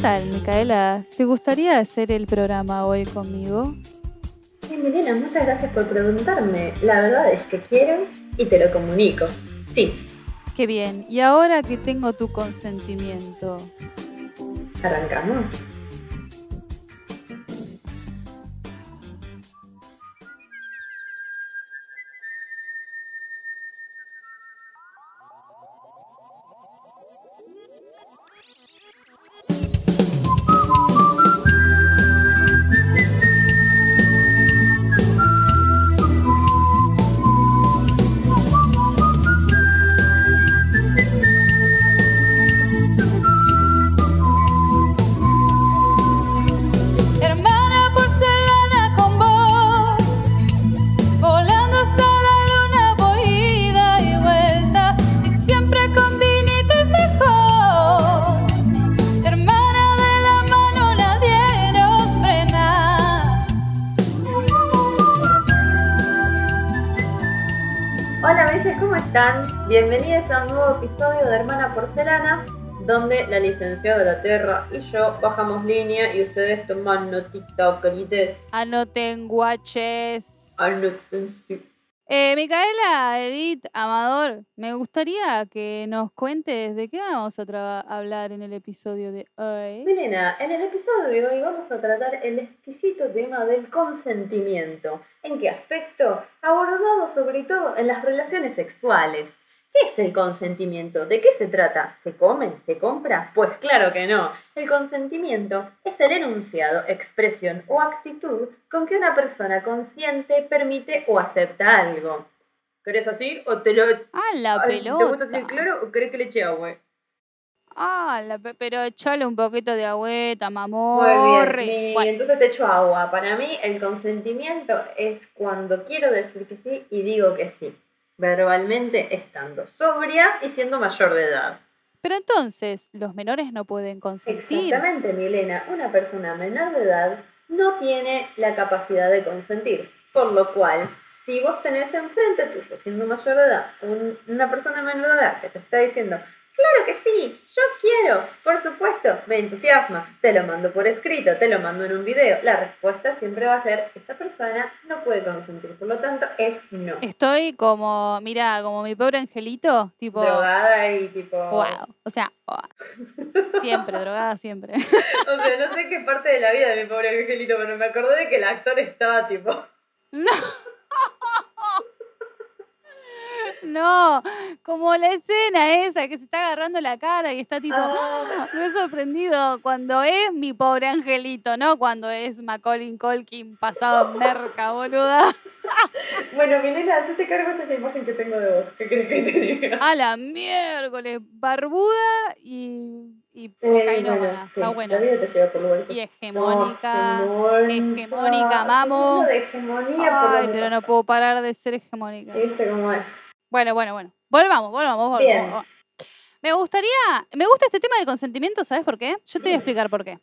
tal, Micaela? ¿Te gustaría hacer el programa hoy conmigo? Sí, Milena, muchas gracias por preguntarme. La verdad es que quiero y te lo comunico. Sí. Qué bien. Y ahora que tengo tu consentimiento. ¿Arrancamos? Están? Bienvenidos a un nuevo episodio de Hermana Porcelana, donde la licenciada de la Tierra y yo bajamos línea y ustedes toman notita, querides. Anoten guaches. Anoten, sí. Eh, Micaela, Edith, Amador, me gustaría que nos cuentes de qué vamos a hablar en el episodio de hoy. Milena, en el episodio de hoy vamos a tratar el exquisito tema del consentimiento. ¿En qué aspecto? Abordado sobre todo en las relaciones sexuales. ¿Qué es el consentimiento? ¿De qué se trata? ¿Se come? ¿Se compra? Pues claro que no. El consentimiento es el enunciado, expresión o actitud con que una persona consiente, permite o acepta algo. ¿Querés así o te lo... Ah, la Ay, ¿Te gusta así el pelota. cloro o querés que le eche agua? Ah, la pe- pero echale un poquito de agüeta, Muy mamorri. bien, y Bueno, entonces te echo agua. Para mí el consentimiento es cuando quiero decir que sí y digo que sí. Verbalmente estando sobria y siendo mayor de edad. pero entonces, los menores no pueden consentir. Exactamente, Milena. Una persona menor de edad no tiene la capacidad de consentir. Por lo cual, si vos tenés enfrente tuyo, siendo mayor de edad, un- una persona menor de edad que te está diciendo, claro que sí, yo quiero, por supuesto, me entusiasma, te lo mando por escrito, te lo mando en un video, la respuesta siempre va a ser, esta persona no puede consentir, por lo tanto es no. Estoy como, mira, como mi pobre angelito, tipo, Drogada y tipo... wow. O sea, wow. siempre, drogada siempre. O sea, no sé qué parte de la vida de mi pobre angelito, pero me acordé de que el actor estaba tipo... No. No, como la escena esa que se está agarrando la cara y está tipo Ah. re sorprendido cuando es mi pobre angelito, ¿no? Cuando es Macaulay Culkin pasado en merca, boluda. Bueno, Milena, hacete cargo de esa imagen que tengo de vos. ¿Qué crees que te diga? A la miércoles, barbuda y, y Eh, cocainómana. bueno, sí, Está buena. La vida te lleva por lugares. Y hegemónica. No, hegemónica, mamo. De hegemonía por Ay, pero no puedo parar de ser hegemónica. ¿Viste cómo es? Bueno, bueno, bueno. Volvamos, volvamos, volvamos. Me gustaría, me gusta este tema del consentimiento, ¿sabes por qué? Yo te voy a explicar por qué.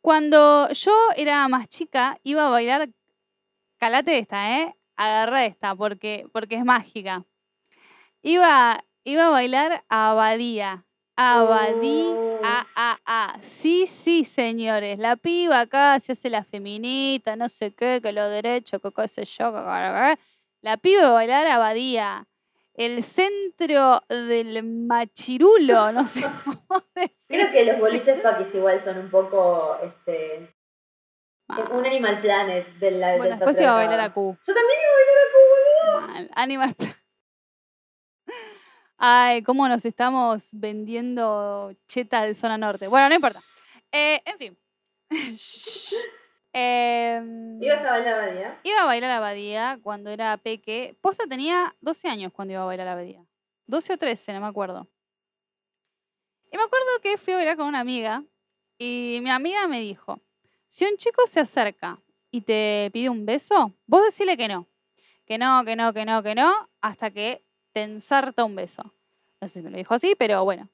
Cuando yo era más chica, iba a bailar, calate esta, ¿eh? Agarra esta, porque, porque es mágica. Iba, iba a bailar a Abadía. Abadí, Oh. a, a, a. Sí, sí, señores. La piba acá se hace la feminita, no sé qué, que lo derecho, que qué sé yo. que- que- que- La piba iba a bailar a Abadía. El centro del machirulo, no sé cómo decir. Creo que los boliches fakis igual son un poco, este, un Animal Planet de la Ah. Bueno, después iba a bailar a. Q. Yo también iba a bailar a Q, boludo. Mal, Animal Pla- Ay, cómo nos estamos vendiendo cheta de zona norte. Bueno, no importa. Eh, en fin. Em, ¿Ibas a bailar a día? iba a bailar a Abadía cuando era peque. Posta tenía 12 años cuando iba a bailar a Abadía. 12 o 13, no me acuerdo. Y me acuerdo que fui a bailar con una amiga y mi amiga me dijo, si un chico se acerca y te pide un beso, vos decile que no. Que no, que no, que no, que no, hasta que te ensarta un beso. No sé si me lo dijo así, pero bueno,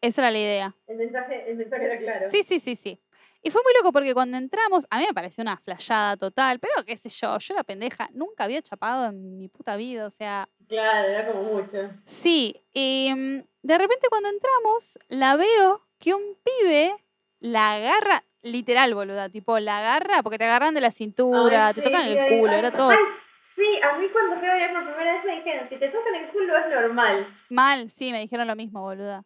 esa era la idea. El mensaje, el mensaje era claro. Sí, sí, sí, sí. Y fue muy loco porque cuando entramos, a mí me pareció una flayada total, pero qué sé yo, yo la pendeja, nunca había chapado en mi puta vida, o sea, Claro, era como mucho. sí. Y mm, de repente cuando entramos, la veo que un pibe la agarra, literal, boluda, tipo, la agarra porque te agarran de la cintura, Ay, te sí, tocan el culo, era todo ay, sí, a mí cuando fui a bailar por primera vez me dijeron, si te tocan el culo es normal. mal, sí, me dijeron lo mismo, boluda.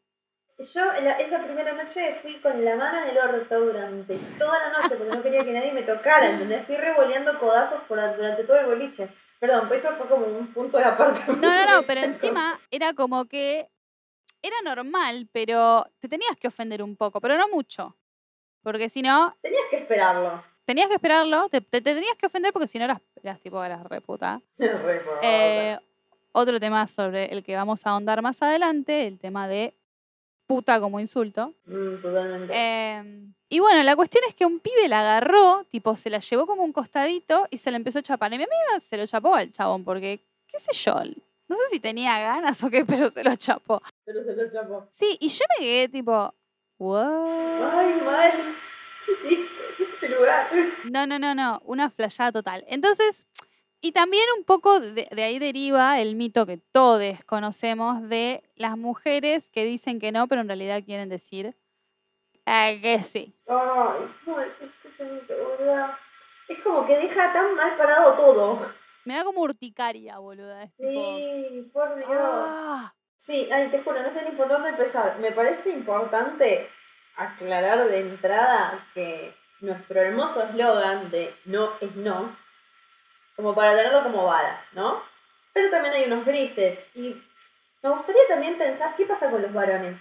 Yo la- esa primera noche fui con la mano en el orto durante toda la noche porque no quería que nadie me tocara, ¿entendés? Fui revoleando codazos por, durante todo el boliche. Perdón, pues eso fue como un punto de aparte. No, no, no, pero encima era como que era normal, pero te tenías que ofender un poco, pero no mucho. Porque si no, Tenías que esperarlo. tenías que esperarlo, te, te- te tenías que ofender porque si no eras, eras tipo, eras reputa. Re Eh, otro tema sobre el que vamos a ahondar más adelante, el tema de puta como insulto. Mm, totalmente. Em, y bueno, la cuestión es que un pibe la agarró, tipo, se la llevó como un costadito y se la empezó a chapar. Y mi amiga se lo chapó al chabón porque, qué sé yo, no sé si tenía ganas o qué, pero se lo chapó. Pero se lo chapó. Sí, y yo me quedé tipo, ¿what? Ay, mal. Sí, este lugar. No, no, no, no, una flayada total. Entonces, y también un poco de, de ahí deriva el mito que todos conocemos de las mujeres que dicen que no, pero en realidad quieren decir eh, que sí. Ay, no, es que. Es como que deja tan mal parado todo. Me da como urticaria, boluda. Es tipo, Sí, por Dios. ah. Sí, ay, te juro, no sé ni por dónde empezar. Me parece importante aclarar de entrada que nuestro hermoso eslogan de no es no, como para tenerlo como vara, ¿no? Pero también hay unos grises. Y me gustaría también pensar qué pasa con los varones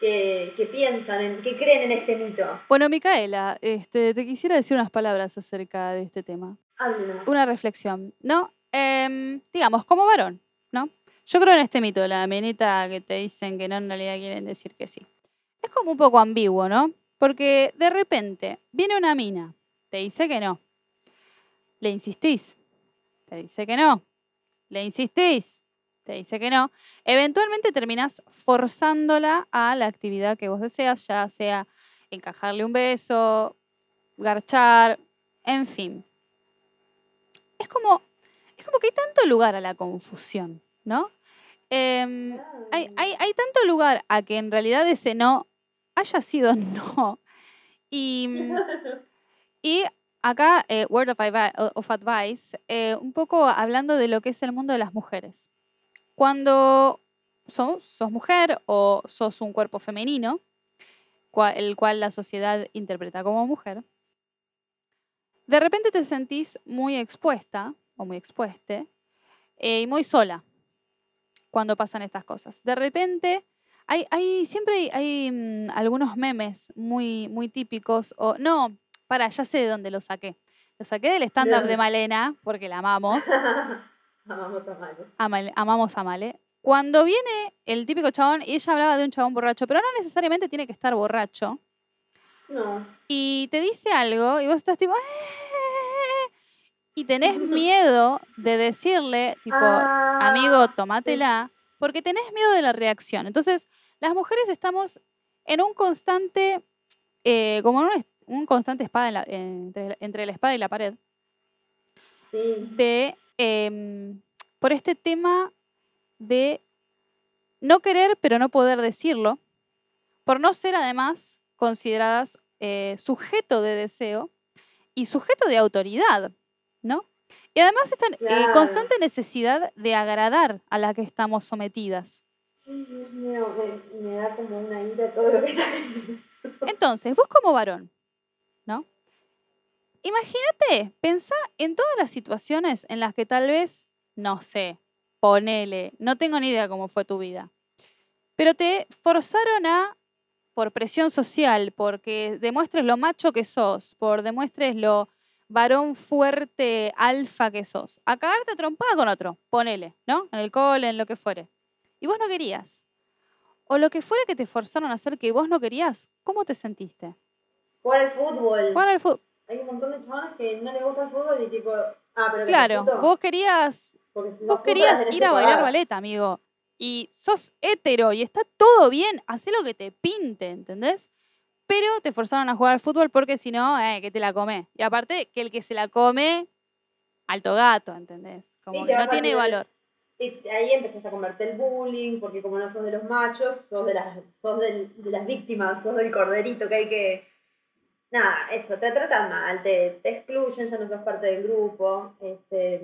que, que piensan, en, que creen en este mito. Bueno, Micaela, este, te quisiera decir unas palabras acerca de este tema. Háblenos. Una reflexión, ¿no? Em, digamos, como varón, ¿no? Yo creo en este mito, de la menita que te dicen que no, en realidad quieren decir que sí. Es como un poco ambiguo, ¿no? Porque de repente viene una mina, te dice que no. Le insistís, te dice que no. Le insistís, te dice que no. Eventualmente terminás forzándola a la actividad que vos deseas, ya sea encajarle un beso, garchar, en fin. Es como, es como que hay tanto lugar a la confusión, ¿no? Em, hay, hay, tanto lugar a que en realidad ese no haya sido no. Y acá, eh, Word of, Advi- of Advice, eh, un poco hablando de lo que es el mundo de las mujeres. Cuando sos, sos mujer o sos un cuerpo femenino, el cual la sociedad interpreta como mujer, de repente te sentís muy expuesta o muy expueste eh, y muy sola cuando pasan estas cosas. De repente, hay, siempre hay, hay, mm, algunos memes muy, muy típicos, o no, para, ya sé de dónde lo saqué. Lo saqué del stand-up de? Malena, porque la amamos, Amamos a. Amal- amamos a Male. Cuando viene el típico chabón, y ella hablaba de un chabón borracho, pero no necesariamente tiene que estar borracho, No. y te dice algo, y vos estás tipo... "Eh", Y tenés miedo de decirle, tipo, amigo, Ah, tomátela, porque tenés miedo de la reacción. Entonces, las mujeres estamos en un constante, eh, como en un, un constante espada en la- entre, entre la espada y la pared, Sí. de, em, por este tema de no querer pero no poder decirlo, por no ser además consideradas eh, sujeto de deseo y sujeto de autoridad, ¿no? Y además esta eh, constante necesidad de agradar a la que estamos sometidas. Sí, Dios mío, me, me da como una ira todo lo que está. Entonces, vos como varón, ¿no? Imagínate, pensá en todas las situaciones en las que tal vez, no sé, ponele, no tengo ni idea cómo fue tu vida, pero te forzaron a, por presión social, porque demuestres lo macho que sos, por demuestres lo varón fuerte, alfa que sos, a cagarte trompada con otro, ponele, ¿no? En el cole, en lo que fuere. Y vos no querías. O lo que fuera que te forzaron a hacer que vos no querías, ¿cómo te sentiste? Jugar al fútbol. Jugar al fútbol. Hay un montón de chavales que no les gusta el fútbol y tipo, ah, pero que Claro, puto, vos querías, vos querías ir que a bailar ballet, amigo. Y sos hetero y está todo bien, hacé lo que te pinte, ¿entendés? Pero te forzaron a jugar al fútbol porque si no, eh, que te la come. Y aparte, que el que se la come, alto gato, ¿entendés? Como Sí, que que no tiene valor. Y ahí empezás a comerte el bullying, porque como no sos de los machos, sos de las, sos del- de las víctimas, sos del corderito que hay que, nada, eso, te tratan mal, te, excluyen, ya no sos parte del grupo, este,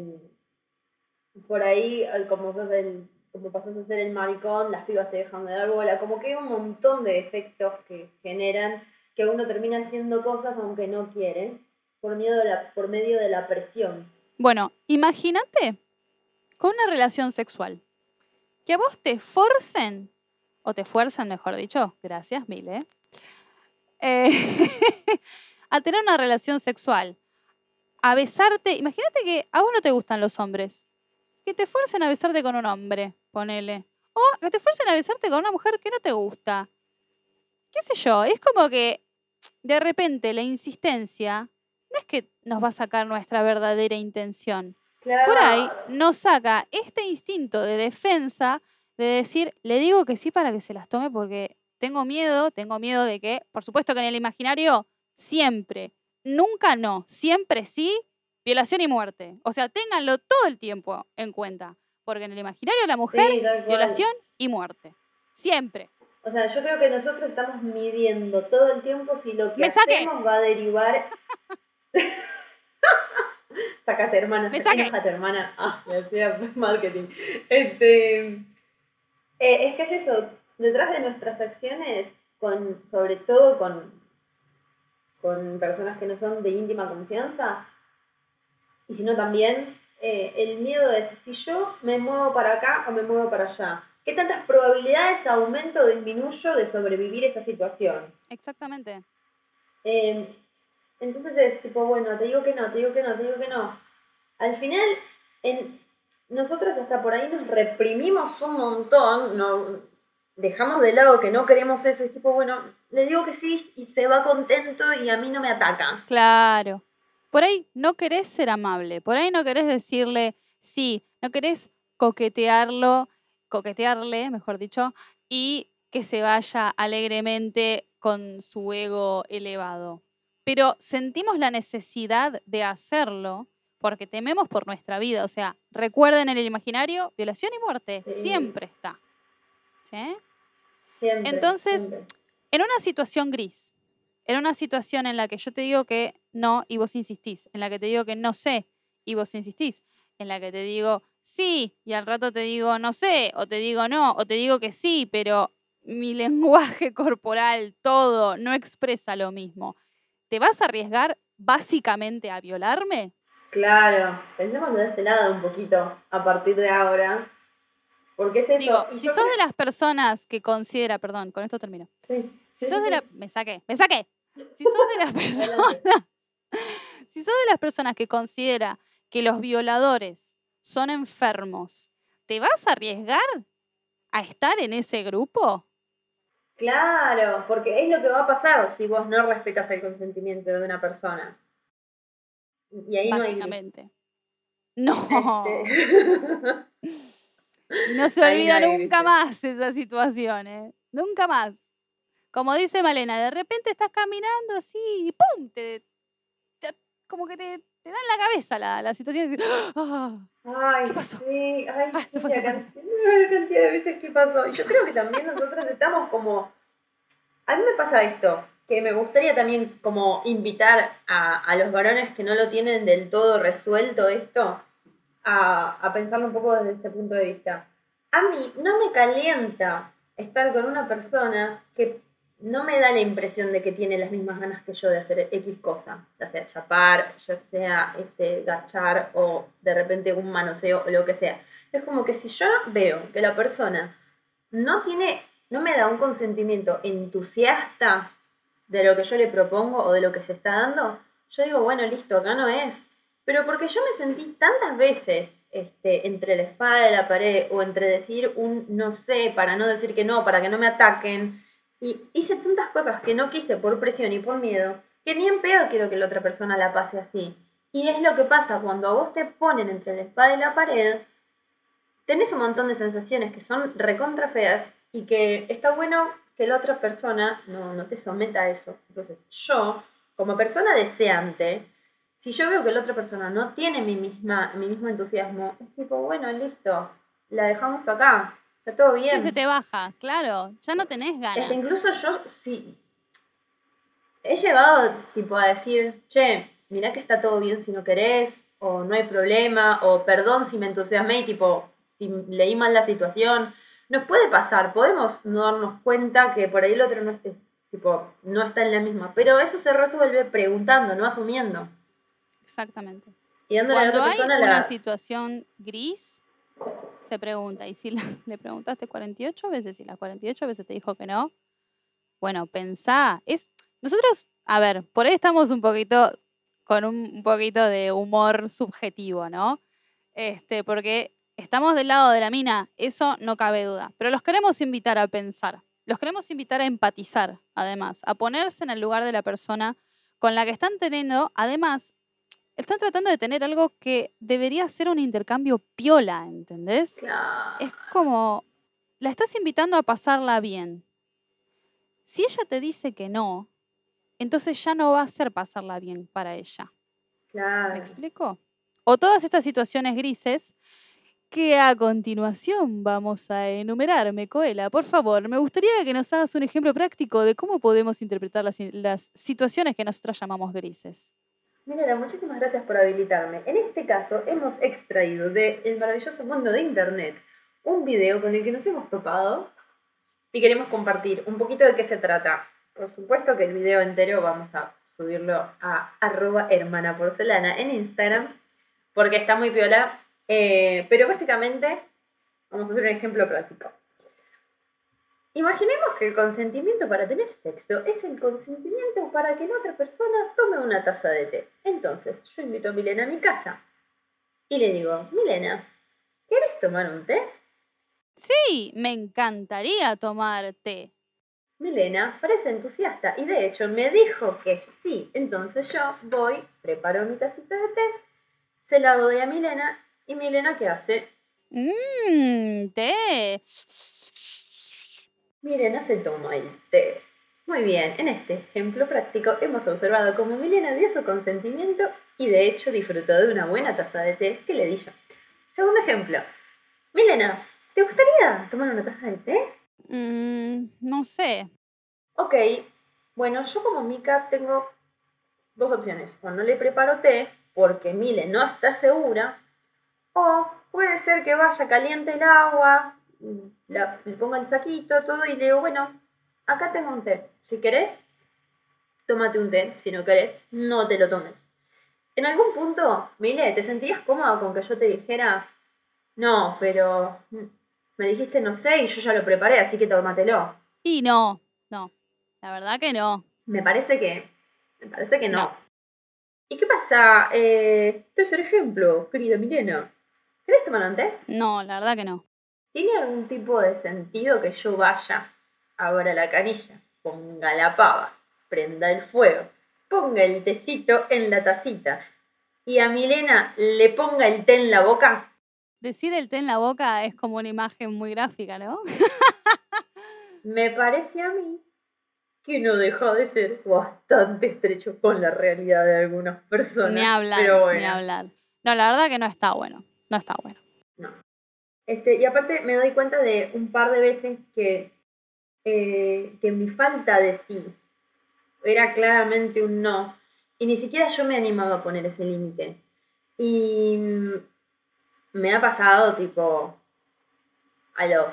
por ahí, como sos el, como pasas a ser el maricón, las pibas te dejan de dar bola, como que hay un montón de efectos que generan que uno termina haciendo cosas aunque no quiere, por, miedo por medio de la presión. Bueno, imagínate con una relación sexual, que a vos te forcen, o te fuerzan, mejor dicho, gracias, Mile, eh, a tener una relación sexual, a besarte, imagínate que a vos no te gustan los hombres, que te fuercen a besarte con un hombre, ponele, o que te fuercen a besarte con una mujer que no te gusta. ¿Qué sé yo? Es como que de repente la insistencia no es que nos va a sacar nuestra verdadera intención. Por ahí nos saca este instinto de defensa de decir, le digo que sí para que se las tome porque tengo miedo, tengo miedo de que, por supuesto que en el imaginario, siempre, nunca no, siempre sí, violación y muerte. O sea, ténganlo todo el tiempo en cuenta. Porque en el imaginario la mujer, violación y muerte. Siempre. O sea, yo creo que nosotros estamos midiendo todo el tiempo si lo que hacemos va a derivar. Sácate, hermana. Me saque. hermana. Ah, me hacía marketing. Este. Eh, es que es eso. Detrás de nuestras acciones, con, sobre todo con, con personas que no son de íntima confianza, y sino también eh, el miedo es si yo me muevo para acá o me muevo para allá. ¿Qué tantas probabilidades aumento o disminuyo de sobrevivir esa situación? Exactamente. Eh, entonces es tipo, bueno, te digo que no, te digo que no, te digo que no. Al final, en, nosotros hasta por ahí nos reprimimos un montón, no, dejamos de lado que no queremos eso, y tipo, bueno, le digo que sí y se va contento y a mí no me ataca. Claro. Por ahí no querés ser amable, por ahí no querés decirle sí, no querés coquetearlo coquetearle, mejor dicho, y que se vaya alegremente con su ego elevado. Pero sentimos la necesidad de hacerlo porque tememos por nuestra vida. O sea, recuerden en el imaginario, violación y muerte siempre está. ¿Sí? Entonces, en una situación gris, en una situación en la que yo te digo que no y vos insistís, en la que te digo que no sé y vos insistís, en la que te digo sí y al rato te digo no sé, o te digo no, o te digo que sí, pero mi lenguaje corporal, todo, no expresa lo mismo. ¿Te vas a arriesgar básicamente a violarme? Claro, pensemos de ese lado un poquito a partir de ahora. Porque es eso. Digo, si sos de las personas que considera, perdón, con esto termino. Sí, si sos de la. Me saqué, me saqué. Si sos de las personas. si sos de las personas que considera que los violadores son enfermos, ¿te vas a arriesgar a estar en ese grupo? Claro, porque es lo que va a pasar si vos no respetas el consentimiento de una persona. Y ahí Básicamente. No. Este. no se olvida nunca más esa situación, ¿eh? Nunca más. Como dice Malena, de repente estás caminando así y ¡pum! Te, como que te, te da en la cabeza la, la situación. ¡Ah! Ay, ¿Qué pasó? Sí, ay, ah, se fue, se fue, se fue. La cantidad de veces que pasó. Y yo creo que también nosotros estamos como. A mí me pasa esto, que me gustaría también como invitar a, a los varones que no lo tienen del todo resuelto esto, a, a pensarlo un poco desde este punto de vista. A mí no me calienta estar con una persona que no me da la impresión de que tiene las mismas ganas que yo de hacer X cosa, ya sea chapar, ya sea este, gachar o de repente un manoseo o lo que sea. Es como que si yo veo que la persona no tiene, no me da un consentimiento entusiasta de lo que yo le propongo o de lo que se está dando, yo digo, bueno, listo, acá no es. Pero porque yo me sentí tantas veces este, entre la espada y la pared o entre decir un no sé para no decir que no, para que no me ataquen, y hice tantas cosas que no quise por presión y por miedo, que ni en pedo quiero que la otra persona la pase así. Y es lo que pasa cuando a vos te ponen entre la espada y la pared, tenés un montón de sensaciones que son recontra feas y que está bueno que la otra persona no, no te someta a eso. Entonces, yo, como persona deseante, si yo veo que la otra persona no tiene mi, misma, mi mismo entusiasmo, es tipo, bueno, listo, la dejamos acá todo bien. Sí, se te baja, claro, ya no tenés ganas. incluso yo, sí. he llegado tipo a decir, che, mirá que está todo bien si no querés, o no hay problema, o perdón si me entusiasmé y tipo, si leí mal la situación. Nos puede pasar, podemos no darnos cuenta que por ahí el otro no esté, tipo, no está en la misma, pero eso se resuelve preguntando, no asumiendo. Exactamente. Y dándole a la Cuando otra hay persona una la... situación gris, se pregunta. Y si la- le preguntaste 48 veces y las 48 veces te dijo que no, bueno, pensá. Es, nosotros, a ver, por ahí estamos un poquito con un, un poquito de humor subjetivo, ¿no? Este, porque estamos del lado de la mina, eso no cabe duda. Pero los queremos invitar a pensar. Los queremos invitar a empatizar, además, a ponerse en el lugar de la persona con la que están teniendo, además, están tratando de tener algo que debería ser un intercambio piola, ¿entendés? Claro. Es como, la estás invitando a pasarla bien. Si ella te dice que no, entonces ya no va a ser pasarla bien para ella. Claro. ¿Me explico? O todas estas situaciones grises que a continuación vamos a enumerar, Mecoela. Por favor, me gustaría que nos hagas un ejemplo práctico de cómo podemos interpretar las, las situaciones que nosotras llamamos grises. Milena, muchísimas gracias por habilitarme. En este caso, hemos extraído de El maravilloso mundo de Internet un video con el que nos hemos topado y queremos compartir un poquito de qué se trata. Por supuesto que el video entero vamos a subirlo a arroba hermana porcelana en Instagram porque está muy piola. Eh, pero básicamente, vamos a hacer un ejemplo práctico. Imaginemos que el consentimiento para tener sexo es el consentimiento para que la otra persona tome una taza de té. Entonces, yo invito a Milena a mi casa y le digo, Milena, ¿quieres tomar un té? Sí, me encantaría tomar té. Milena parece entusiasta y de hecho me dijo que sí. Entonces yo voy, preparo mi tacita de té, se la doy a Milena y Milena ¿qué hace? Mmm, té. Milena se toma el té. Muy bien, en este ejemplo práctico hemos observado cómo Milena dio su consentimiento y de hecho disfrutó de una buena taza de té que le di yo. Segundo ejemplo. Milena, ¿te gustaría tomar una taza de té? Mm, no sé. Ok, bueno, yo como Mika tengo dos opciones. O no le preparo té porque Mile no está segura, o puede ser que vaya caliente el agua, la, le ponga el saquito, todo, y le digo, bueno, acá tengo un té. Si querés, tómate un té. Si no querés, no te lo tomes. En algún punto, Mile, ¿te sentías cómoda con que yo te dijera, no, pero me dijiste no sé y yo ya lo preparé, así que tómatelo? Y no, no. La verdad que no. Me parece que. Me parece que no. No. ¿Y qué pasa? Eh, tercer ejemplo, querida Milena. ¿Querés tomar un té? No, la verdad que no. ¿Tiene algún tipo de sentido que yo vaya, abra la canilla, ponga la pava, prenda el fuego, ponga el tecito en la tacita y a Milena le ponga el té en la boca? Decir el té en la boca es como una imagen muy gráfica, ¿no? Me parece a mí que no deja de ser bastante estrecho con la realidad de algunas personas. Ni hablar, pero bueno. ni hablar. No, la verdad que no está bueno. No está bueno. No. Este, y aparte me doy cuenta de un par de veces que, eh, que mi falta de sí era claramente un no. Y ni siquiera yo me animaba a poner ese límite. Y me ha pasado tipo a los,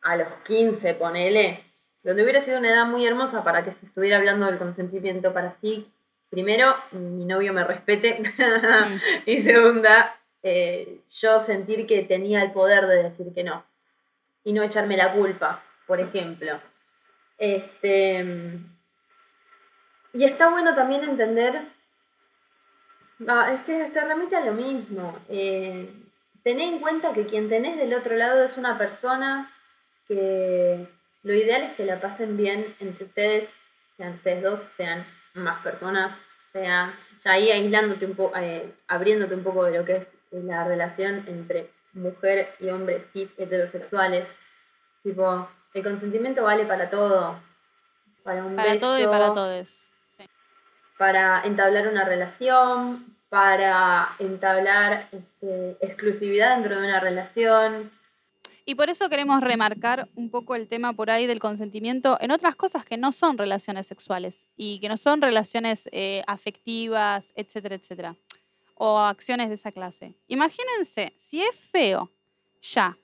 a los 15, ponele, donde hubiera sido una edad muy hermosa para que se estuviera hablando del consentimiento, para así, primero, mi novio me respete, y segunda, eh, yo sentir que tenía el poder de decir que no y no echarme la culpa, por ejemplo. Este, y está bueno también entender, ah, es que se remite a lo mismo. Eh, tené en cuenta que quien tenés del otro lado es una persona que lo ideal es que la pasen bien entre ustedes, sean ustedes dos, sean más personas, sean ya ahí aislándote un poco, abriéndote un poco de lo que es la relación entre mujer y hombre cis heterosexuales. Tipo, el consentimiento vale para todo. Para un Para todo y para todos. Sí. para entablar una relación, para entablar este, exclusividad dentro de una relación. Y por eso queremos remarcar un poco el tema por ahí del consentimiento en otras cosas que no son relaciones sexuales y que no son relaciones eh, afectivas, etcétera, etcétera, o acciones de esa clase. Imagínense, si es feo ya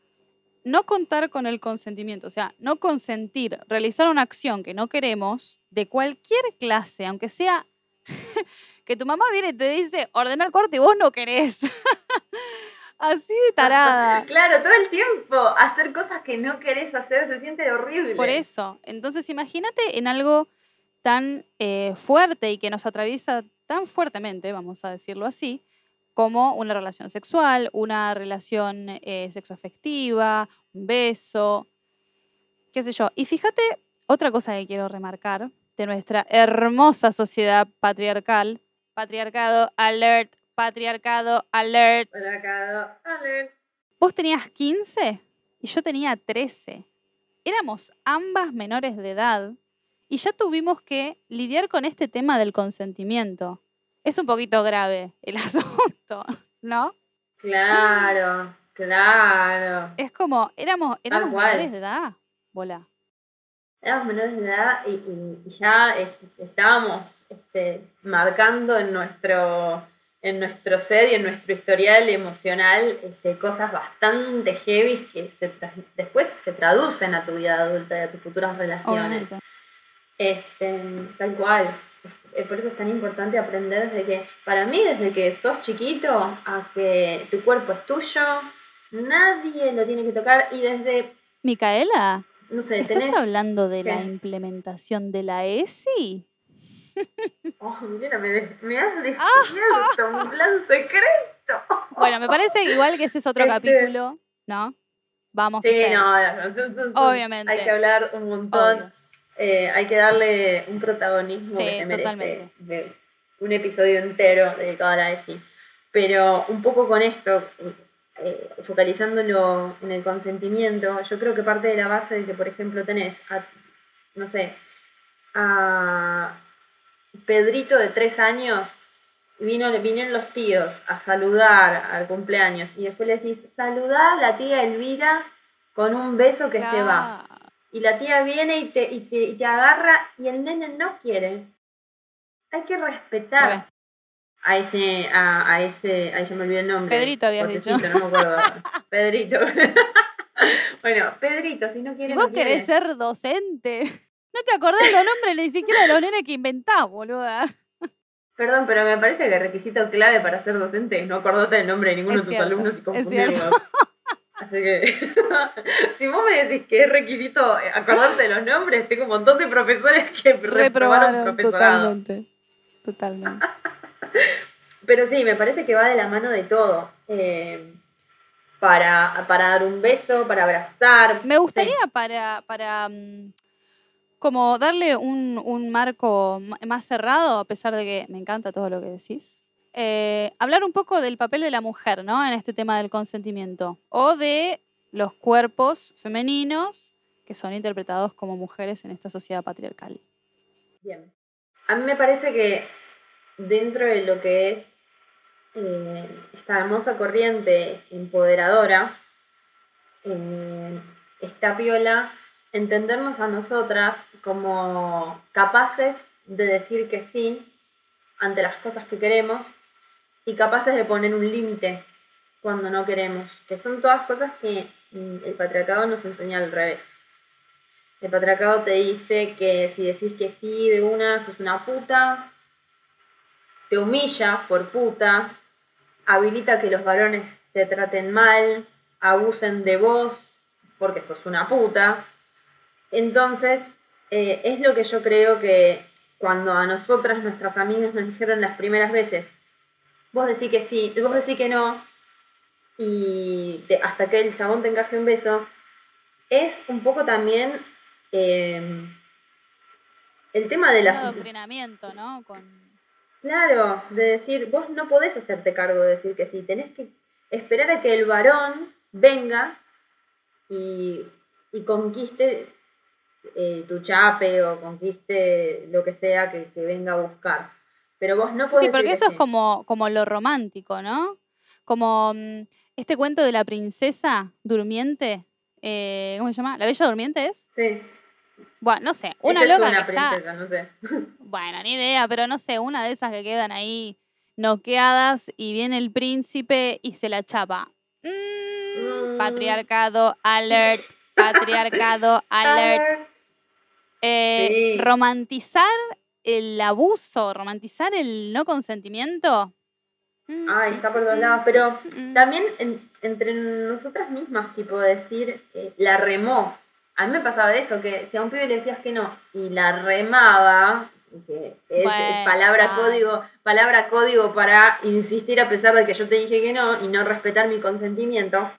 no contar con el consentimiento, o sea, no consentir, realizar una acción que no queremos de cualquier clase, aunque sea que tu mamá viene y te dice, ordena el corte y vos no querés. Así de tarada. Claro, todo el tiempo hacer cosas que no querés hacer se siente horrible. Por eso. Entonces, imagínate en algo tan eh, fuerte y que nos atraviesa tan fuertemente, vamos a decirlo así, como una relación sexual, una relación eh, sexoafectiva, un beso, qué sé yo. Y fíjate, otra cosa que quiero remarcar de nuestra hermosa sociedad patriarcal, patriarcado alert, patriarcado alert. Patriarcado alert. Vos tenías 15 y yo tenía 13. Éramos ambas menores de edad y ya tuvimos que lidiar con este tema del consentimiento. Es un poquito grave el asunto, ¿no? Claro, claro. Es como, éramos, éramos menores de edad, bola. Éramos menores de edad y, ya estábamos este, marcando en nuestro en nuestro ser y en nuestro historial emocional este, cosas bastante heavy que después se traducen a tu vida adulta y a tus futuras relaciones. Este, tal cual. Por eso es tan importante aprender desde que, para mí, desde que sos chiquito a que tu cuerpo es tuyo, nadie lo tiene que tocar y desde... Micaela, no sé, ¿estás hablando de la implementación de la ESI? Oh, mira, me, me has descubierto un plan secreto. Bueno, me parece igual que ese es otro este capítulo, ¿no? Vamos a hacer. no, Obviamente. Hay que hablar un montón. Eh, hay que darle un protagonismo que se merece de un episodio entero dedicado a la ESI. Pero un poco con esto, eh, focalizándolo en el consentimiento, yo creo que parte de la base de que, por ejemplo, tenés, no sé, a Pedrito de tres años, vino, vinieron los tíos a saludar al cumpleaños y después le decís, saludá a la tía Elvira con un beso que se va. Y la tía viene y te, y te, y te agarra y el nene no quiere. Hay que respetar a ese, a, a ese, ahí ya me olvidé el nombre. Pedrito habías dicho. No me acuerdo. Pedrito. bueno, Pedrito, si no quiere. ¿Y vos querés ser docente? No te acordás los nombres ni siquiera de los nenes que inventás, boluda. Perdón, pero me parece que el requisito clave para ser docente es no acordarte el nombre de ninguno de tus alumnos y confundirlos. Así que, si vos me decís que es requisito acordarte de los nombres, tengo un montón de profesores que reprobaron Totalmente, totalmente. Pero sí, me parece que va de la mano de todo. Eh, para, para dar un beso, para abrazar. Me gustaría para, para mm, como darle un, un, marco más cerrado, a pesar de que me encanta todo lo que decís. Eh, hablar un poco del papel de la mujer, ¿no? En este tema del consentimiento. O de los cuerpos femeninos que son interpretados como mujeres en esta sociedad patriarcal. Bien. A mí me parece que dentro de lo que es eh, esta hermosa corriente empoderadora, eh, esta piola entendernos a nosotras como capaces de decir que sí ante las cosas que queremos y capaces de poner un límite cuando no queremos, que son todas cosas que mm, el patriarcado nos enseña al revés. El patriarcado te dice que si decís que sí de una, sos una puta, te humilla por puta, habilita que los varones te traten mal, abusen de vos porque sos una puta, entonces, eh, es lo que yo creo que cuando a nosotras, nuestras amigas, nos dijeron las primeras veces, vos decís que sí, vos decís que no, y hasta que el chabón te encaje un beso, es un poco también em, el tema de la... adoctrinamiento, ¿no? Claro, de decir, vos no podés hacerte cargo de decir que sí, tenés que esperar a que el varón venga y, y conquiste eh, tu chape o conquiste lo que sea que, venga a buscar. Pero vos no podés. Sí, porque eso es como, como lo romántico, ¿no? Como mm, este cuento de la princesa durmiente eh, ¿cómo se llama? ¿La Bella Durmiente es? Sí. Bueno, no sé, una Esa es loca una que está, princesa, no sé. bueno, ni idea, pero no sé, una de esas que quedan ahí noqueadas y viene el príncipe y se la chapa. Mm, Mm. Patriarcado, alert, patriarcado, alert. Alert. Eh, Sí. Romantizar el abuso, romantizar el no consentimiento. Ay, está por todos mm, lados, pero mm. También en- entre nosotras mismas, tipo decir, eh, la remó. A mí me pasaba eso, que si a un pibe le decías que no y la remaba, que es Bueno, palabra claro. código, palabra código para insistir a pesar de que yo te dije que no y no respetar mi consentimiento,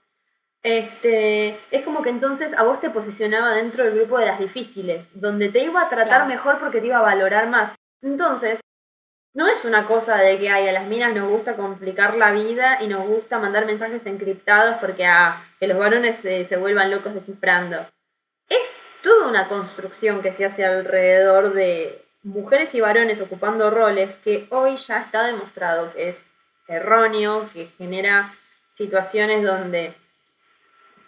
este, es como que entonces a vos te posicionaba dentro del grupo de las difíciles, donde te iba a tratar Claro. mejor porque te iba a valorar más. Entonces, no es una cosa de que ay, a las minas nos gusta complicar la vida y nos gusta mandar mensajes encriptados porque a que los varones se, se vuelvan locos descifrando. Es toda una construcción que se hace alrededor de mujeres y varones ocupando roles que hoy ya está demostrado que es erróneo, que genera situaciones donde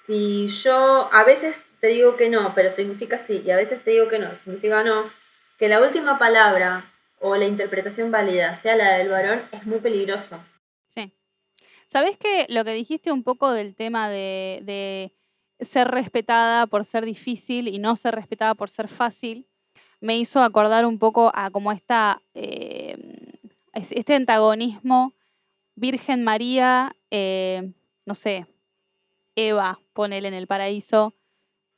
si yo a veces te digo que no, pero significa sí, y a veces te digo que no, significa no, que la última palabra o la interpretación válida sea la del varón es muy peligroso. Sí. ¿Sabés que lo que dijiste un poco del tema de, de ser respetada por ser difícil y no ser respetada por ser fácil, me hizo acordar un poco a como esta, eh, es- este antagonismo Virgen María, eh, no sé, Eva, ponele en el paraíso.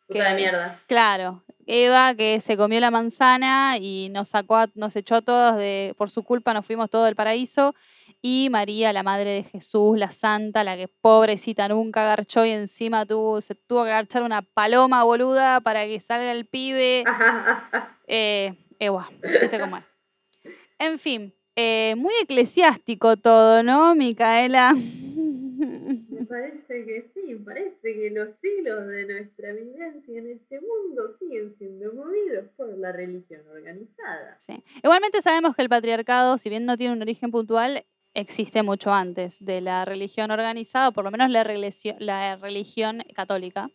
Puta que- de mierda. Claro, Eva que se comió la manzana y nos sacó, a- nos echó a todos de, por su culpa nos fuimos todos del paraíso. Y María, la madre de Jesús, la santa, la que pobrecita nunca garchó y encima tuvo, se tuvo que garchar una paloma boluda para que salga el pibe. Eh, Eva, viste cómo es. En fin, eh, muy eclesiástico todo, ¿no, Micaela? Me parece que sí, parece que los siglos de nuestra vivencia en este mundo siguen siendo movidos por la religión organizada. Sí. Igualmente sabemos que el patriarcado, si bien no tiene un origen puntual, existe mucho antes de la religión organizada, o por lo menos la, religio- la religión católica,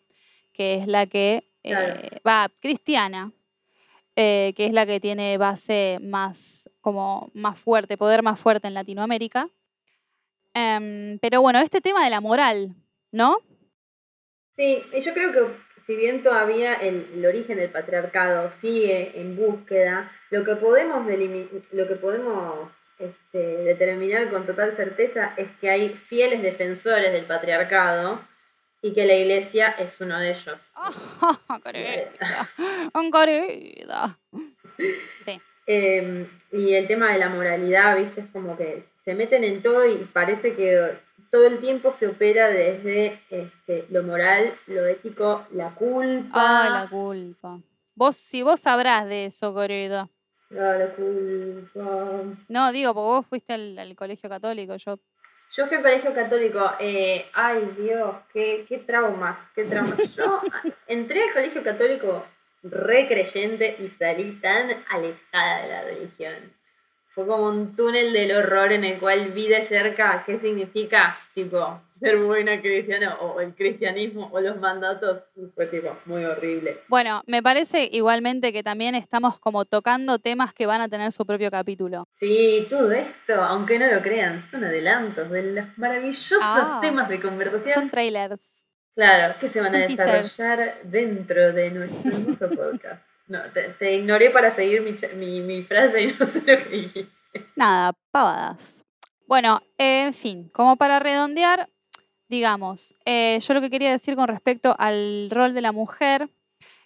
que es la que Claro. eh, va cristiana, eh, que es la que tiene base más como más fuerte, poder más fuerte en Latinoamérica. Em, pero bueno, este tema de la moral, ¿no? Sí, y yo creo que si bien todavía el, el origen del patriarcado sigue en búsqueda, lo que podemos, lo que podemos este, determinar con total certeza es que hay fieles defensores del patriarcado y que la iglesia es uno de ellos. querida, querida. Sí. Eh, y el tema de la moralidad, viste, es como que se meten en todo y parece que todo el tiempo se opera desde este, lo moral, lo ético, la culpa. Ay, la culpa. Vos, si vos sabrás de eso, querida. Ah, la culpa. No, digo, porque vos fuiste al, al colegio católico, yo. Yo fui a colegio católico, eh, ay Dios, qué, qué traumas, qué traumas. Yo ah, entré al colegio católico re creyente y salí tan alejada de la religión. Fue como un túnel del horror en el cual vi de cerca qué significa, tipo, ser buena cristiana o el cristianismo o los mandatos. Fue tipo, muy horrible. Bueno, me parece igualmente que también estamos como tocando temas que van a tener su propio capítulo. Sí, todo esto, aunque no lo crean, son adelantos de los maravillosos Ah. temas de conversación Son trailers. Claro, que se van a teasers. desarrollar dentro de nuestro hermoso podcast. No, te, ignoré para seguir mi, mi, mi frase y no sé lo. Nada, pavadas. Bueno, en fin, como para redondear, digamos, eh, yo lo que quería decir con respecto al rol de la mujer,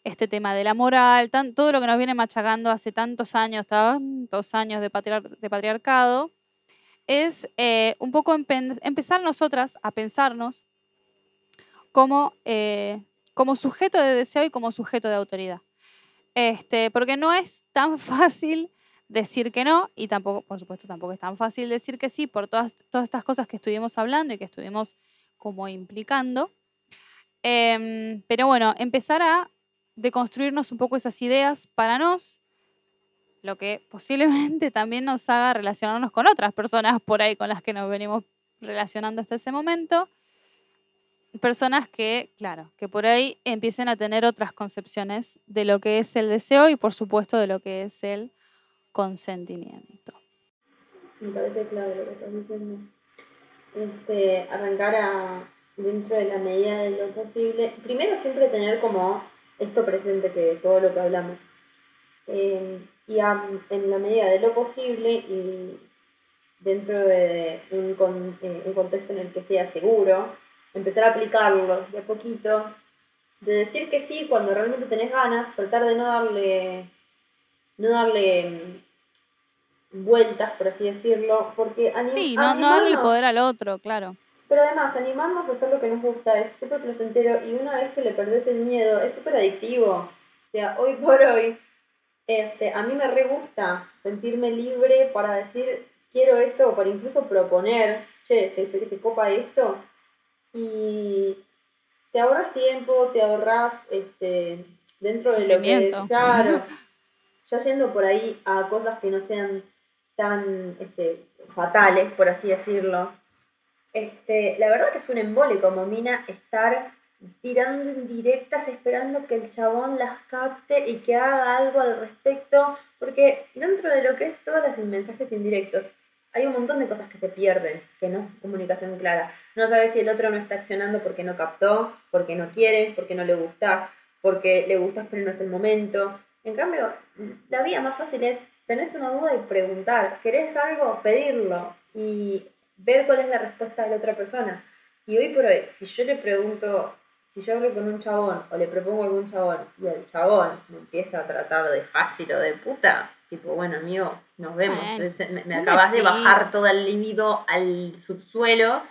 este tema de la moral, tan- todo lo que nos viene machacando hace tantos años, tantos años de, patriar- patriarcado, es eh, un poco empezar nosotras a pensarnos como, eh, como sujeto de deseo y como sujeto de autoridad. Este, porque no es tan fácil decir que no y tampoco, por supuesto, tampoco es tan fácil decir que sí por todas, todas estas cosas que estuvimos hablando y que estuvimos como implicando. Em, pero bueno, empezar a deconstruirnos un poco esas ideas para nos, lo que posiblemente también nos haga relacionarnos con otras personas por ahí con las que nos venimos relacionando hasta ese momento. Personas que, claro, que por ahí empiecen a tener otras concepciones de lo que es el deseo y por supuesto de lo que es el consentimiento. Me parece clave lo que estás diciendo. Este, arrancar a, dentro de la medida de lo posible. Primero siempre tener como esto presente que todo lo que hablamos. Eh, y en la medida de lo posible y dentro de un, eh, un contexto en el que sea seguro, empezar a aplicarlo de a poquito, de decir que sí cuando realmente tenés ganas, tratar de no darle, no darle mm, vueltas, por así decirlo, porque Sí, no, no darle el poder al otro, claro. Pero además, animarnos a hacer lo que nos gusta es súper placentero y una vez que le perdés el miedo es súper adictivo. O sea, hoy por hoy, este, a mí me re gusta sentirme libre para decir quiero esto o para incluso proponer, che, ¿te, te copa esto? Y te ahorras tiempo, te ahorras este, dentro de lo que es, claro, ya yendo por ahí a cosas que no sean tan este, fatales, por así decirlo. Este, la verdad que es un embole como mina estar tirando indirectas esperando que el chabón las capte y que haga algo al respecto, porque dentro de lo que es todas las mensajes indirectos, hay un montón de cosas que se pierden, que no es comunicación clara. No sabes si el otro no está accionando porque no captó, porque no quiere, porque no le gustas, porque le gustas pero no es el momento. En cambio, la vía más fácil es, tenés una duda y preguntar, ¿querés algo? Pedirlo y ver cuál es la respuesta de la otra persona. Y hoy por hoy, si yo le pregunto, si yo hablo con un chabón o le propongo a algún chabón y el chabón me empieza a tratar de fácil o de puta, tipo, bueno, amigo, nos vemos. me, acabas de bajar todo el límido al subsuelo.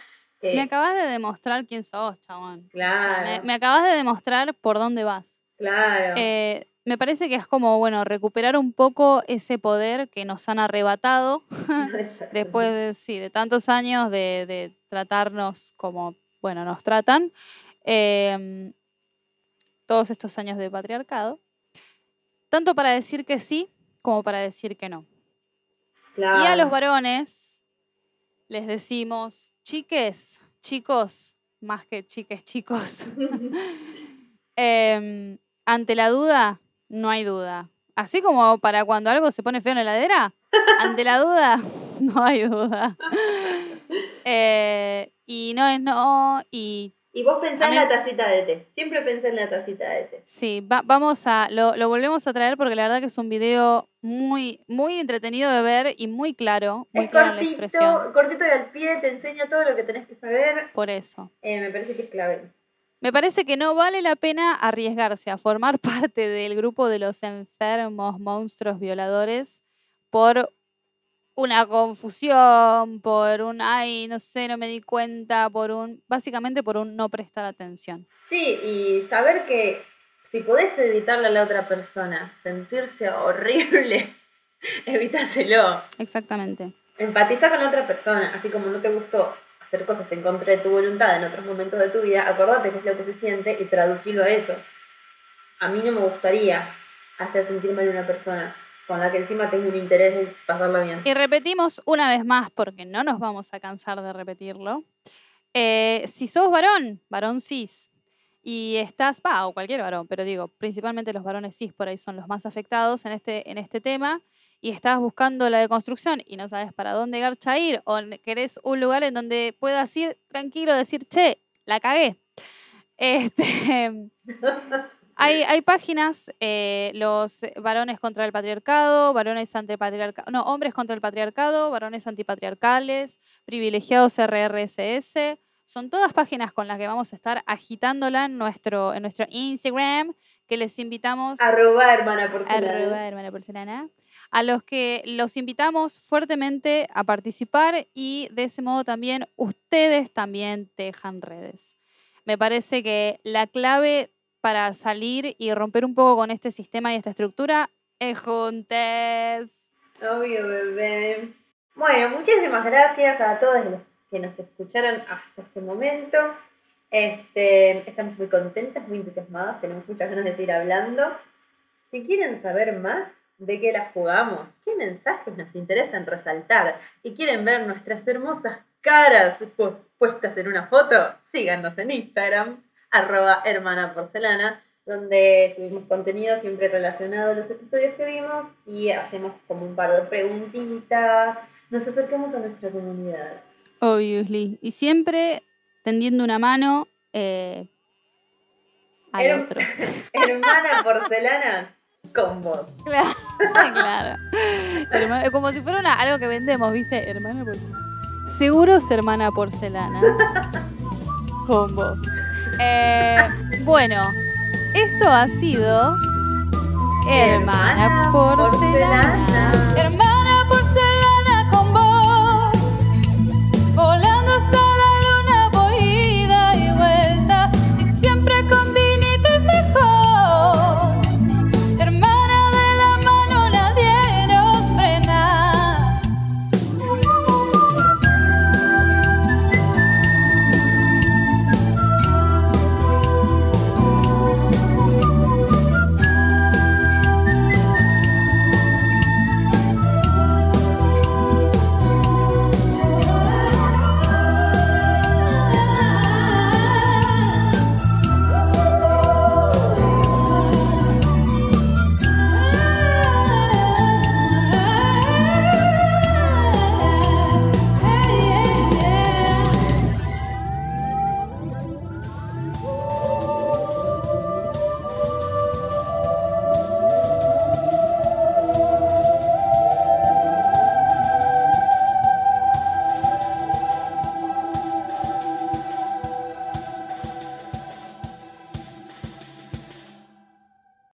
Me acabas de demostrar quién sos, chabón. Claro. me, acabas de demostrar por dónde vas. Claro. Eh, me parece que es como, bueno, recuperar un poco ese poder que nos han arrebatado después de, sí, de tantos años de, tratarnos como, bueno, nos tratan. Em, todos estos años de patriarcado. Tanto para decir que sí como para decir que no. Y a los varones les decimos, chiques, chicos, más que chiques, chicos. Em, ante la duda, no hay duda. Así como para cuando algo se pone feo en la heladera, ante la duda, no hay duda. Eh, y no es no, y y vos pensás en la tacita de té. Siempre pensé en la tacita de té. Sí, vamos a, lo, lo, volvemos a traer porque la verdad que es un video muy, muy entretenido de ver y muy claro, muy claro en la expresión. Cortito y al pie, te enseña todo lo que tenés que saber. Por eso. Eh, me parece que es clave. Me parece que no vale la pena arriesgarse a formar parte del grupo de los enfermos, monstruos, violadores por una confusión, por un, ay, no sé, no me di cuenta, por un, básicamente por un no prestar atención. Sí, y saber que si podés evitarle a la otra persona sentirse horrible, evítaselo. Exactamente. Empatiza con la otra persona, así como no te gustó hacer cosas en contra de tu voluntad en otros momentos de tu vida, acordate que es lo que se siente y traducilo a eso. A mí no me gustaría hacer sentir mal a una persona con la que encima tengo un interés de pasarla bien. Y repetimos una vez más, porque no nos vamos a cansar de repetirlo. Eh, si sos varón, varón cis, y estás, va, o cualquier varón, pero digo, principalmente los varones cis por ahí son los más afectados en este, en este tema, y estás buscando la deconstrucción y no sabes para dónde garcha ir, o querés un lugar en donde puedas ir tranquilo, decir, che, la cagué. Este, Hay, páginas, eh, los varones contra el patriarcado, varones antipatriarcado, no, hombres contra el patriarcado, varones antipatriarcales, privilegiados RRSS. Son todas páginas con las que vamos a estar agitándola en nuestro, en nuestro Instagram, que les invitamos... Arroba hermana porcelana. hermana porcelana. A los que los invitamos fuertemente a participar y de ese modo también ustedes también tejan redes. Me parece que la clave para salir y romper un poco con este sistema y esta estructura es juntes. Obvio, bebé. Bueno, muchísimas gracias a todos los que nos escucharon hasta este momento. Este, estamos muy contentas, muy entusiasmadas, tenemos muchas ganas de seguir hablando. Si quieren saber más, ¿De qué las jugamos? ¿Qué mensajes nos interesan resaltar? ¿Y quieren ver nuestras hermosas caras pu- puestas en una foto? Síganos en Instagram, arroba hermana porcelana, donde subimos contenido siempre relacionado a los episodios que vimos y hacemos como un par de preguntitas. Nos acercamos a nuestra comunidad. Obviously. Y siempre tendiendo una mano eh, al Her- otro. Hermana porcelana con vos. Claro. como si fuera una- algo que vendemos, ¿viste? Hermana porcelana. Seguros hermana porcelana. Con vos. Eh, bueno, esto ha sido Hermana. Porcelana. Hermana